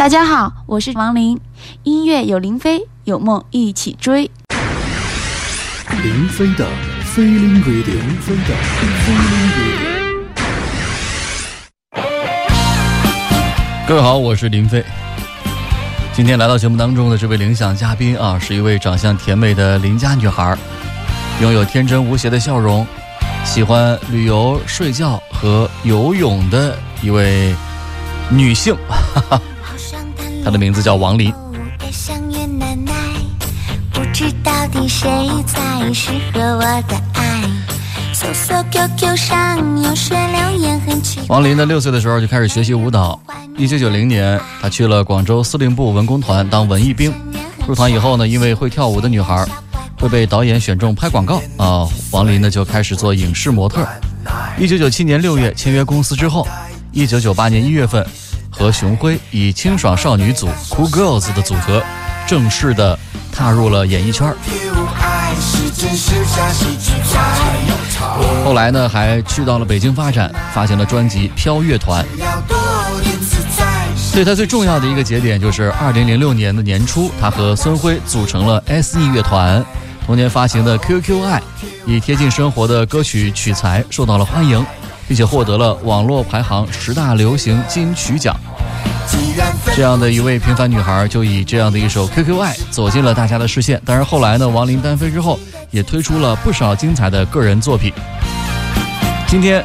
大家好，我是王琳，音乐有林飞，有梦一起追。林飞的 Feeling Radio，林飞的 Feeling Radio。各位好，我是林飞。今天来到节目当中的这位领奖嘉宾啊，是一位长相甜美的邻家女孩，拥有天真无邪的笑容，喜欢旅游、睡觉和游泳的一位女性。哈哈。她的名字叫王林。王林呢，六岁的时候就开始学习舞蹈。一九九零年，他去了广州司令部文工团当文艺兵。入团以后呢，因为会跳舞的女孩会被导演选中拍广告啊，王林呢就开始做影视模特。一九九七年六月签约公司之后，一九九八年一月份。和熊辉以清爽少女组 Cool Girls 的组合，正式的踏入了演艺圈。后来呢，还去到了北京发展，发行了专辑《飘乐团》。对他最重要的一个节点，就是二零零六年的年初，他和孙辉组成了 S.E 乐团。同年发行的《QQ 爱》，以贴近生活的歌曲取材，受到了欢迎。并且获得了网络排行十大流行金曲奖。这样的一位平凡女孩，就以这样的一首《QQ 爱》走进了大家的视线。但是，后来呢，王林单飞之后，也推出了不少精彩的个人作品。今天，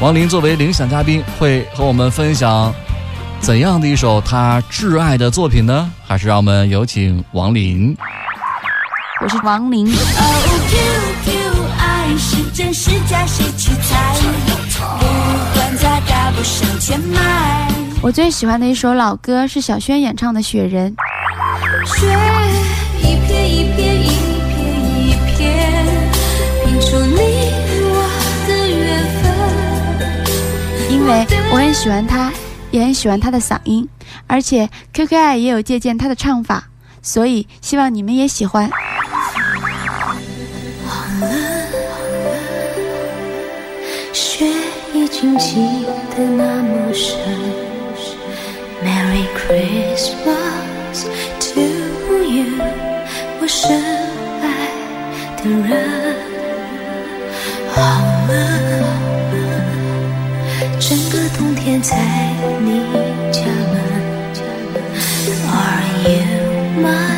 王林作为领奖嘉宾，会和我们分享怎样的一首他挚爱的作品呢？还是让我们有请王林。我是王林。是真是假，谁去猜？不管再大步向前迈。我最喜欢的一首老歌是小轩演唱的《雪人》。雪一片一片一片一片，拼出你我的缘分。因为我很喜欢他，也很喜欢他的嗓音，而且 QQ 爱也有借鉴他的唱法，所以希望你们也喜欢。雪已经记得那么深，Merry Christmas to you，我深爱的人。好了，整个冬天在你家门，Are you my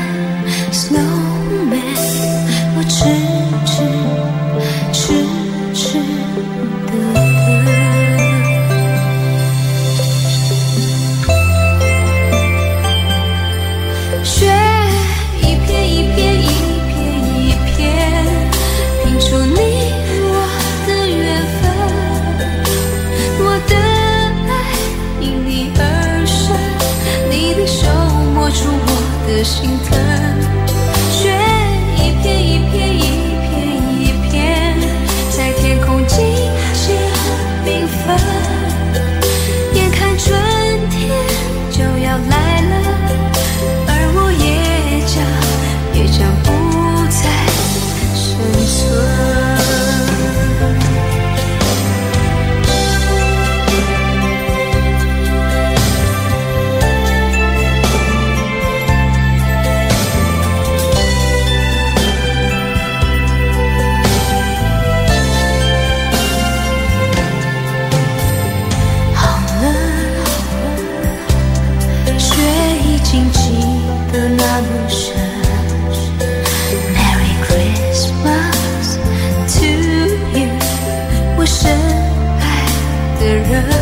别人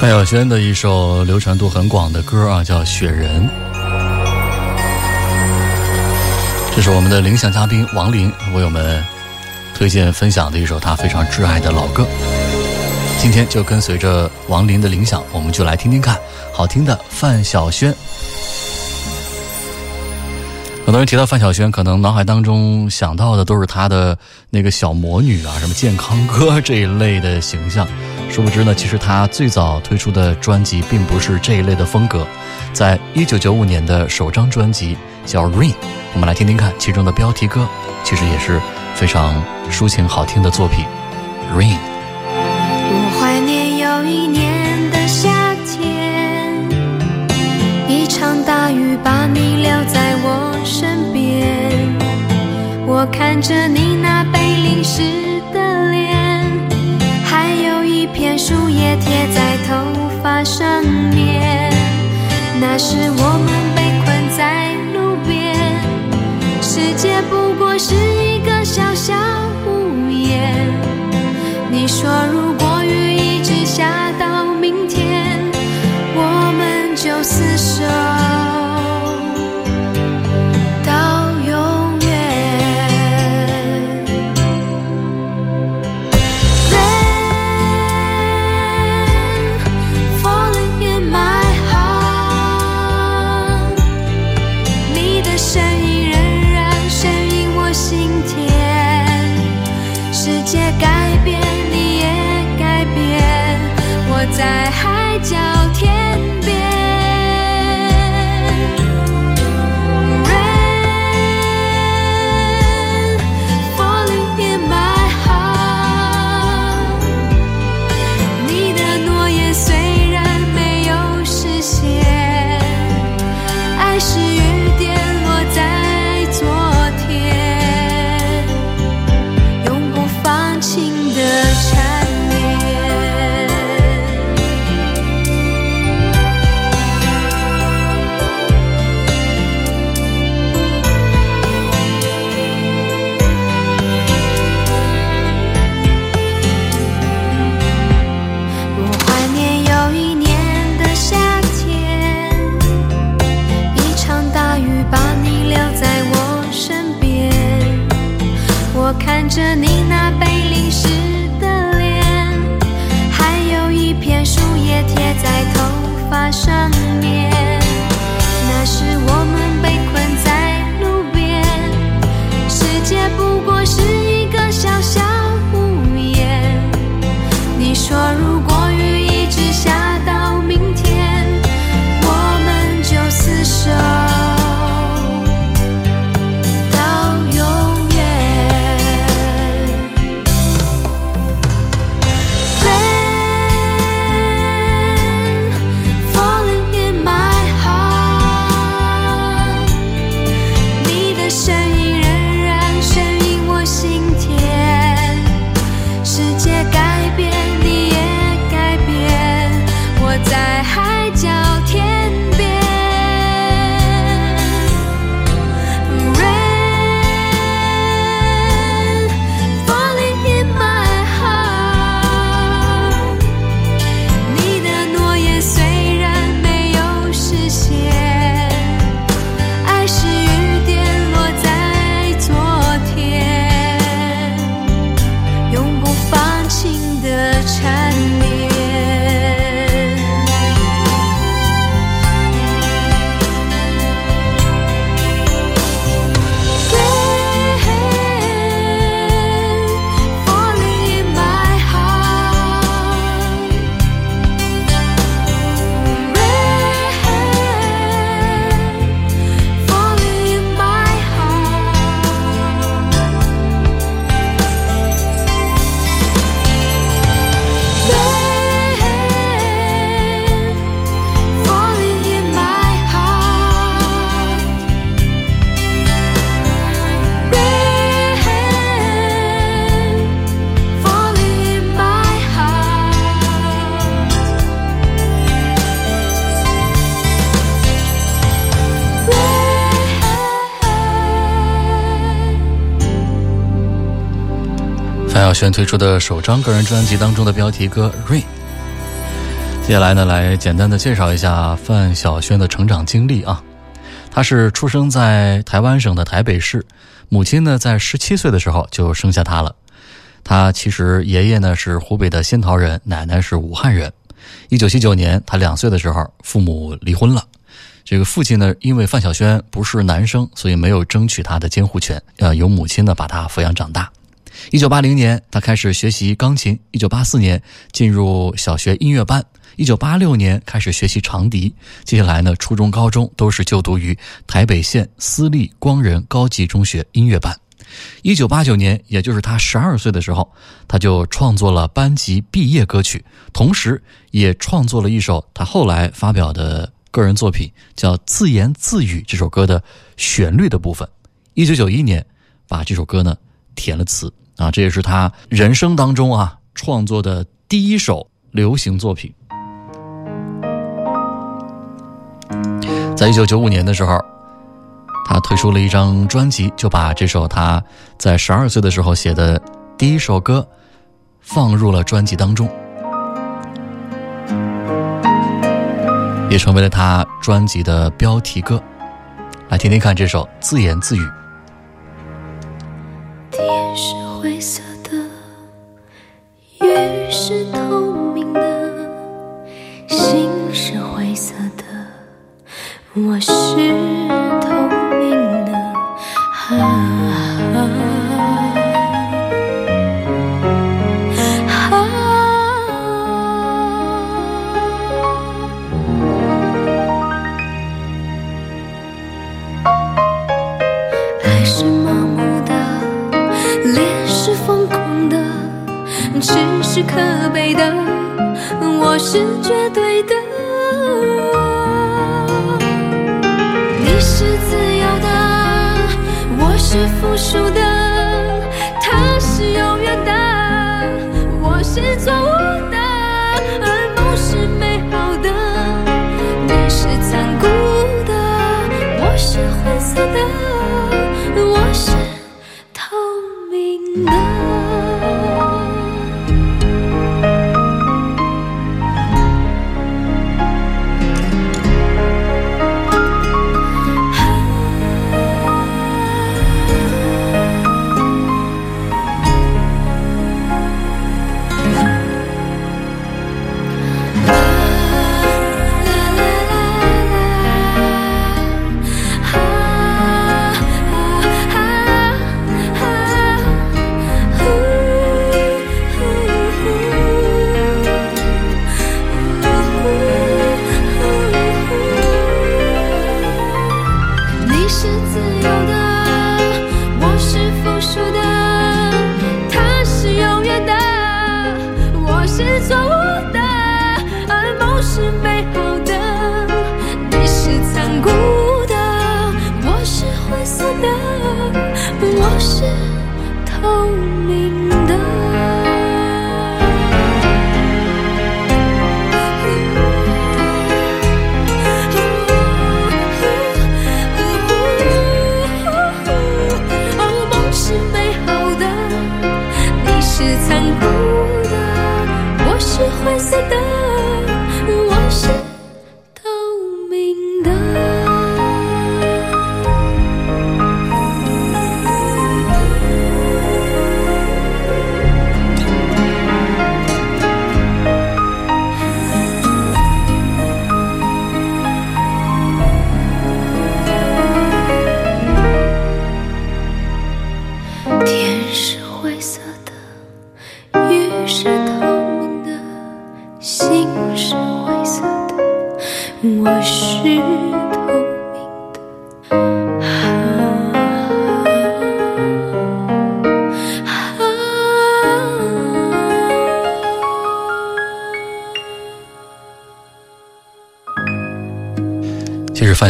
范晓萱的一首流传度很广的歌啊，叫《雪人》。这是我们的铃响嘉宾王林为我们推荐分享的一首他非常挚爱的老歌。今天就跟随着王林的铃响，我们就来听听看好听的范晓萱。很多人提到范晓萱，可能脑海当中想到的都是她的那个小魔女啊，什么健康歌这一类的形象。殊不知呢，其实他最早推出的专辑并不是这一类的风格。在一九九五年的首张专辑叫《Rain》，我们来听听看其中的标题歌，其实也是非常抒情好听的作品，《Rain》。我怀念有一年的夏天，一场大雨把你留在我身边，我看着你是我范晓萱推出的首张个人专辑当中的标题歌《Rain》。接下来呢，来简单的介绍一下范晓萱的成长经历啊。她是出生在台湾省的台北市，母亲呢在十七岁的时候就生下她了。她其实爷爷呢是湖北的仙桃人，奶奶是武汉人。一九七九年，她两岁的时候，父母离婚了。这个父亲呢，因为范晓萱不是男生，所以没有争取她的监护权，呃，由母亲呢把她抚养长大。一九八零年，他开始学习钢琴。一九八四年进入小学音乐班。一九八六年开始学习长笛，接下来呢，初中、高中都是就读于台北县私立光仁高级中学音乐班。一九八九年，也就是他十二岁的时候，他就创作了班级毕业歌曲，同时也创作了一首他后来发表的个人作品，叫《自言自语》这首歌的旋律的部分。一九九一年，把这首歌呢填了词啊，这也是他人生当中啊创作的第一首流行作品。在一九九五年的时候，他推出了一张专辑，就把这首他在十二岁的时候写的第一首歌放入了专辑当中，也成为了他专辑的标题歌。来听听看这首《自言自语》。灰色的，雨是透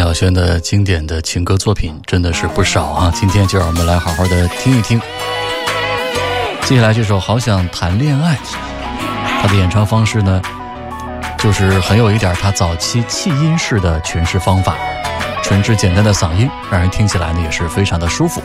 小轩的经典的情歌作品真的是不少啊！今天就让我们来好好的听一听。接下来这首《好想谈恋爱》，他的演唱方式呢，就是很有一点他早期气音式的诠释方法，纯质简单的嗓音，让人听起来呢也是非常的舒服。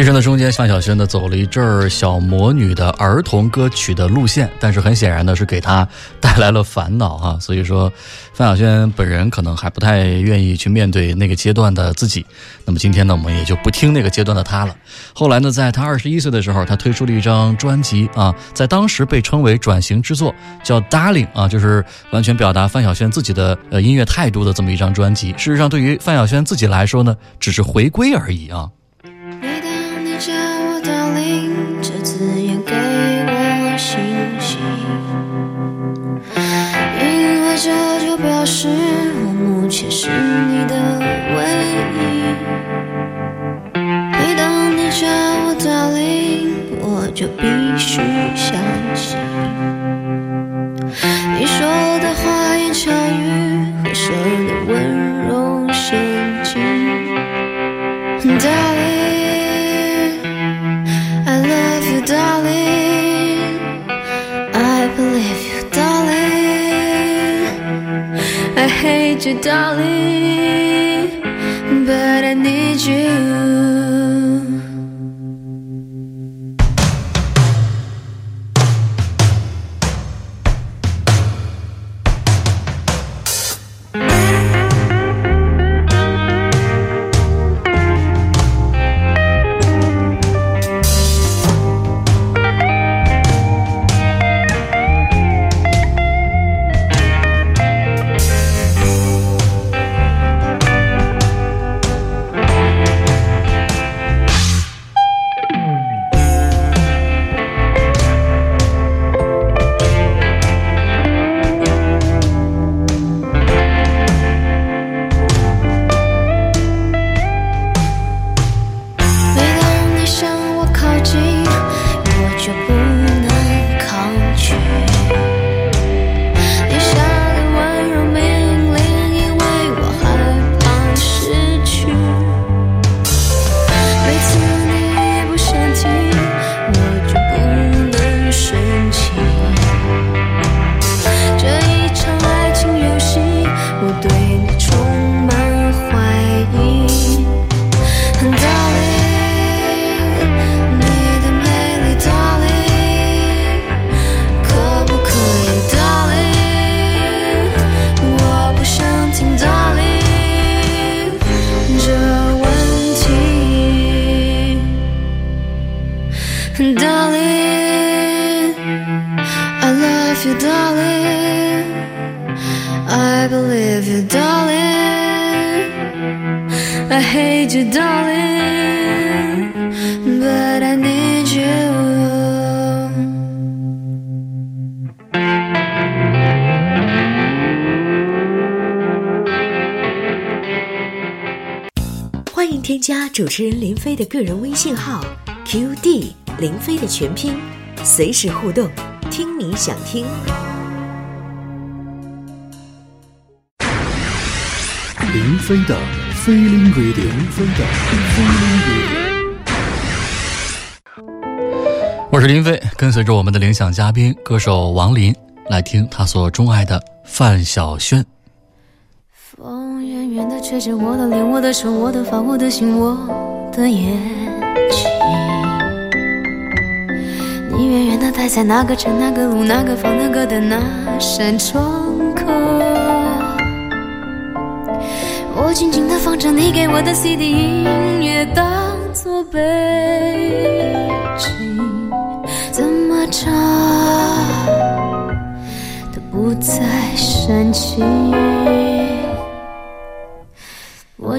这一生的中间范晓萱呢走了一阵儿小魔女的儿童歌曲的路线但是很显然呢是给她带来了烦恼哈所以说范晓萱本人可能还不太愿意去面对那个阶段的自己。那么今天呢我们也就不听那个阶段的她了。后来呢在她二十一岁的时候她推出了一张专辑啊在当时被称为转型之作叫 darling 啊就是完全表达范晓萱自己的呃音乐态度的这么一张专辑。事实上对于范晓萱自己来说呢只是回归而已啊。是我目前是你的唯一。每当你叫我 darling 我就必须相信。I hate you, darling, but I need you. 持人林飞的个人微信号 QD 林飞的全拼，随时互动，听你想听。林飞的飞林 radio，林飞的飞林 radio。我是林飞，跟随着我们的领奖嘉宾歌手王林来听他所钟爱的范晓萱。风远远地吹着我的脸，我的手，我的发，我的心，我的眼睛。你远远地待在那个城、那个路、那个房、那个的那扇窗口。我静静地放着你给我的 CD 音乐，当作背景，怎么唱都不再煽情。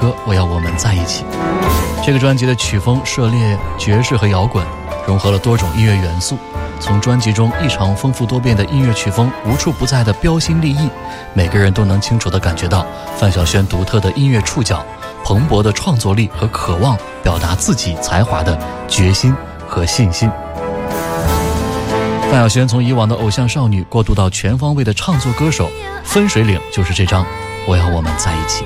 歌《我要我们在一起》，这个专辑的曲风涉猎爵士和摇滚，融合了多种音乐元素。从专辑中异常丰富多变的音乐曲风无处不在的标新立异，每个人都能清楚地感觉到范晓萱独特的音乐触角、蓬勃的创作力和渴望表达自己才华的决心和信心。范晓萱从以往的偶像少女过渡到全方位的唱作歌手，《分水岭》就是这张《我要我们在一起》。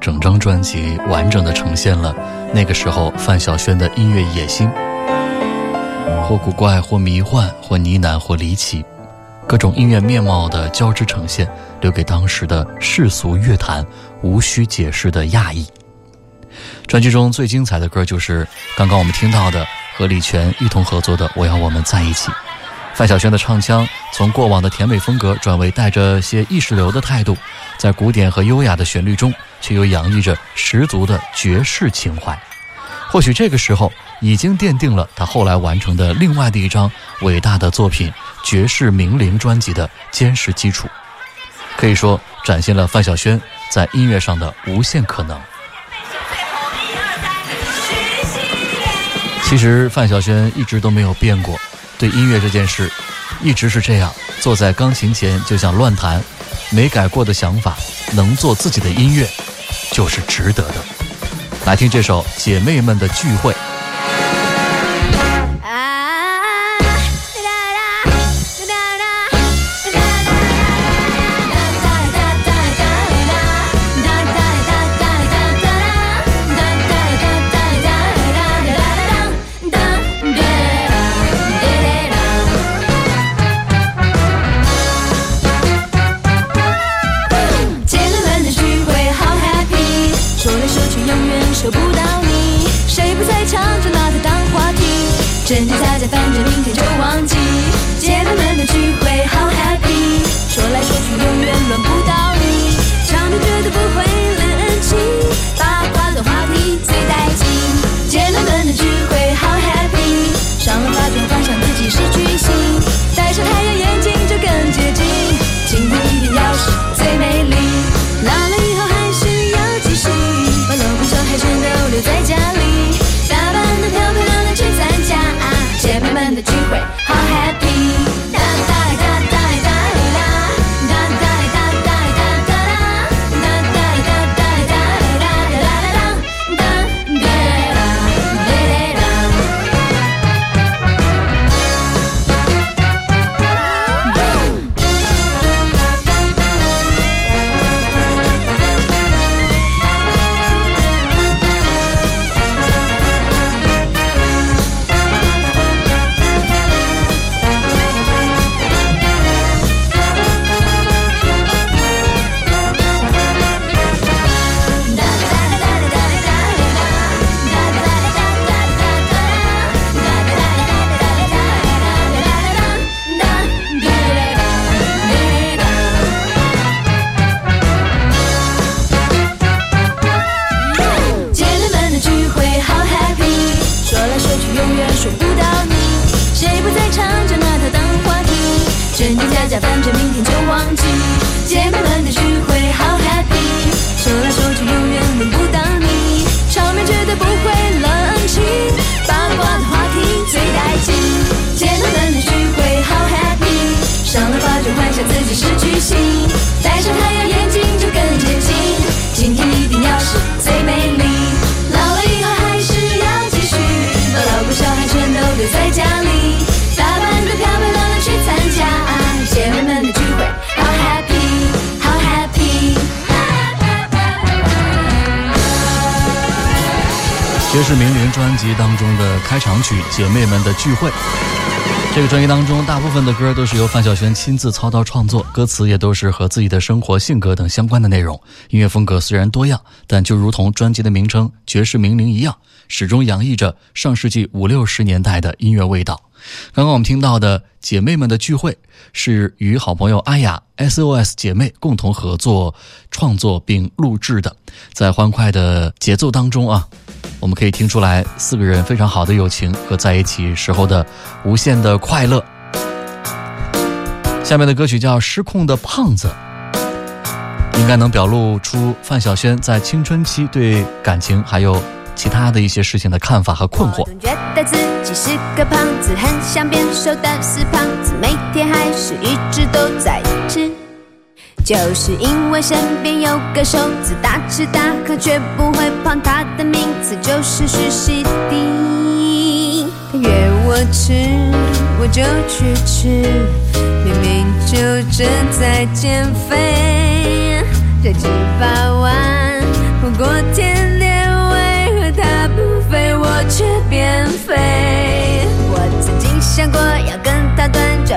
整张专辑完整的呈现了那个时候范晓萱的音乐野心，或古怪，或迷幻，或呢喃，或离奇。各种音乐面貌的交织呈现，留给当时的世俗乐坛无需解释的讶异。专辑中最精彩的歌就是刚刚我们听到的和李泉一同合作的《我要我们在一起》。范晓萱的唱腔从过往的甜美风格转为带着些意识流的态度，在古典和优雅的旋律中，却又洋溢着十足的爵士情怀。或许这个时候已经奠定了他后来完成的另外的一张伟大的作品《爵士名伶》专辑的坚实基础，可以说展现了范晓萱在音乐上的无限可能。其实范晓萱一直都没有变过。对音乐这件事，一直是这样，坐在钢琴前就想乱弹，没改过的想法，能做自己的音乐，就是值得的。来听这首《姐妹们的聚会》。爵士名伶专辑当中的开场曲《姐妹们的聚会》，这个专辑当中大部分的歌都是由范晓萱亲自操刀创作，歌词也都是和自己的生活、性格等相关的内容。音乐风格虽然多样，但就如同专辑的名称《爵士名伶》一样，始终洋溢着上世纪五六十年代的音乐味道。刚刚我们听到的《姐妹们的聚会》是与好朋友阿雅 SOS 姐妹共同合作创作并录制的，在欢快的节奏当中啊。我们可以听出来四个人非常好的友情和在一起时候的无限的快乐。下面的歌曲叫《失控的胖子》，应该能表露出范晓萱在青春期对感情还有其他的一些事情的看法和困惑。总觉得自己是个胖子，很想变瘦的死胖子，每天还是一直都在吃。就是因为身边有个瘦子，大吃大喝却不会胖，他的名字就是徐熙娣。他约我吃，我就去吃，明明就正在减肥，这几百万不过甜点，为何他不肥，我却变肥？我曾经想过要跟他断交，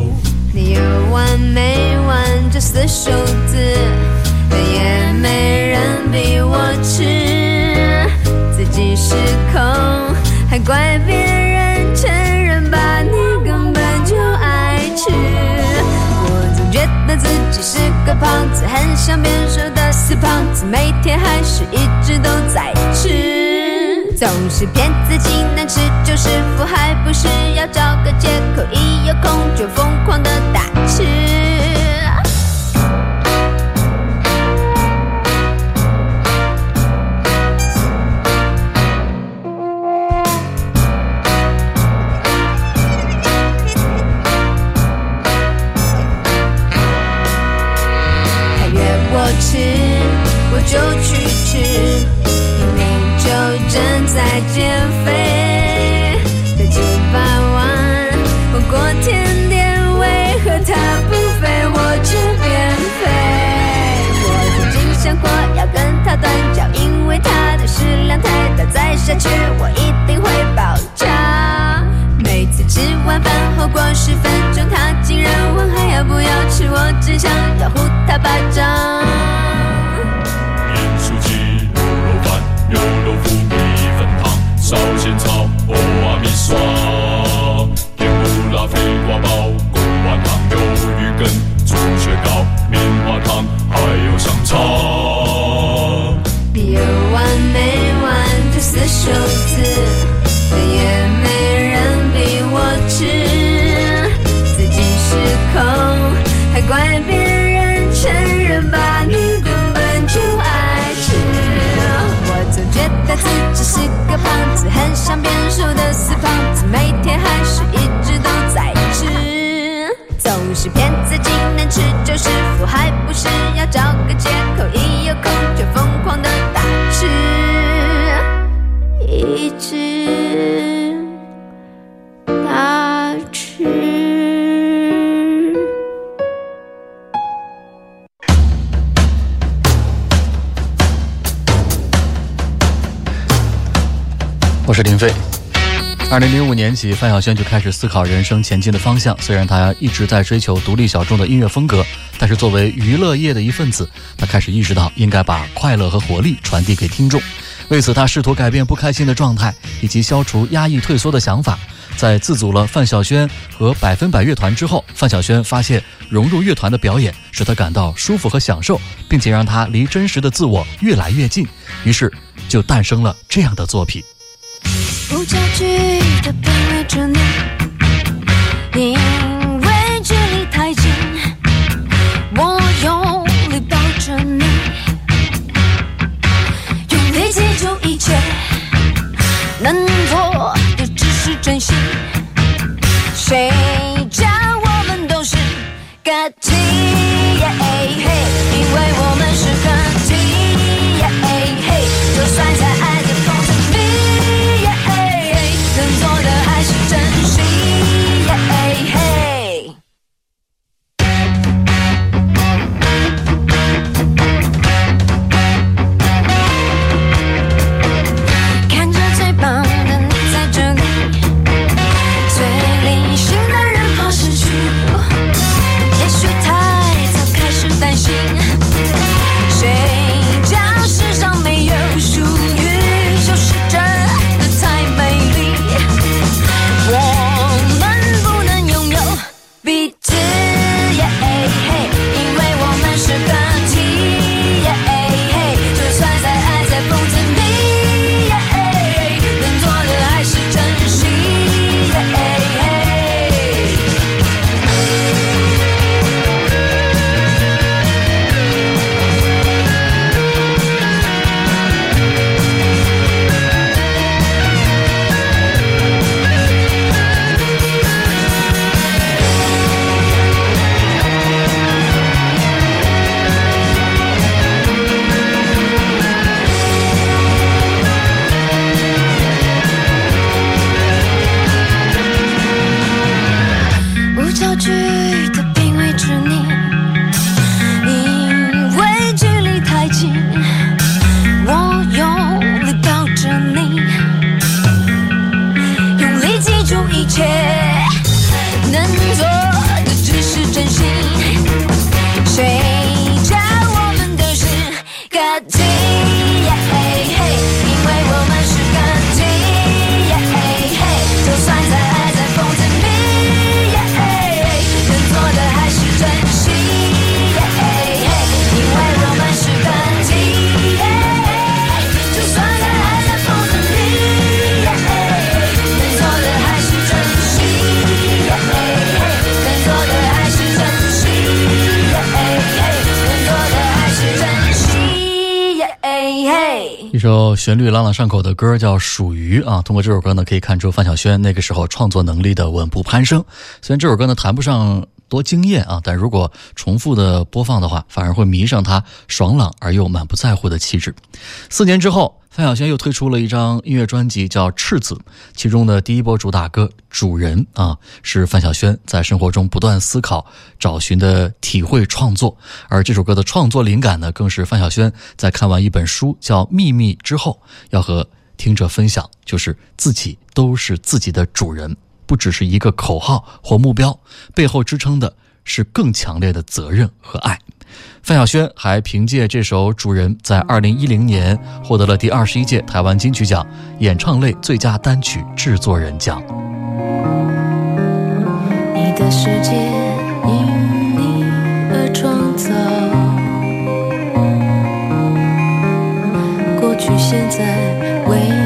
有完没完这四手字，也没人比我吃，自己失控还怪别人承认吧，你根本就爱吃。我总觉得自己是个胖子，很像变瘦的死胖子，每天还是一直都在吃，总是骗自己能吃就是福，还不是要找个借口，一有空就疯狂的打想要呼他巴掌。二零零五年起，范晓萱就开始思考人生前进的方向。虽然她一直在追求独立小众的音乐风格，但是作为娱乐业的一份子，她开始意识到应该把快乐和活力传递给听众。为此，她试图改变不开心的状态，以及消除压抑退缩的想法。在自组了范晓萱和百分百乐团之后，范晓萱发现融入乐团的表演使她感到舒服和享受，并且让她离真实的自我越来越近。于是，就诞生了这样的作品。不着急的卑微着你，因为距离太近，我用力抱着你，用力记住一切，能做的只是真心。谁旋律朗朗上口的歌叫《属于》啊，通过这首歌呢，可以看出范晓萱那个时候创作能力的稳步攀升。虽然这首歌呢谈不上多惊艳啊，但如果重复的播放的话，反而会迷上她爽朗而又满不在乎的气质。四年之后。范晓萱又推出了一张音乐专辑，叫《赤子》，其中的第一波主打歌《主人》啊，是范晓萱在生活中不断思考、找寻的体会创作。而这首歌的创作灵感呢，更是范晓萱在看完一本书叫《秘密》之后，要和听者分享，就是自己都是自己的主人，不只是一个口号或目标，背后支撑的是更强烈的责任和爱。范晓萱还凭借这首《主人》在二零一零年获得了第二十一届台湾金曲奖演唱类最佳单曲制作人奖。你的世界因你而创造，过去、现在、未来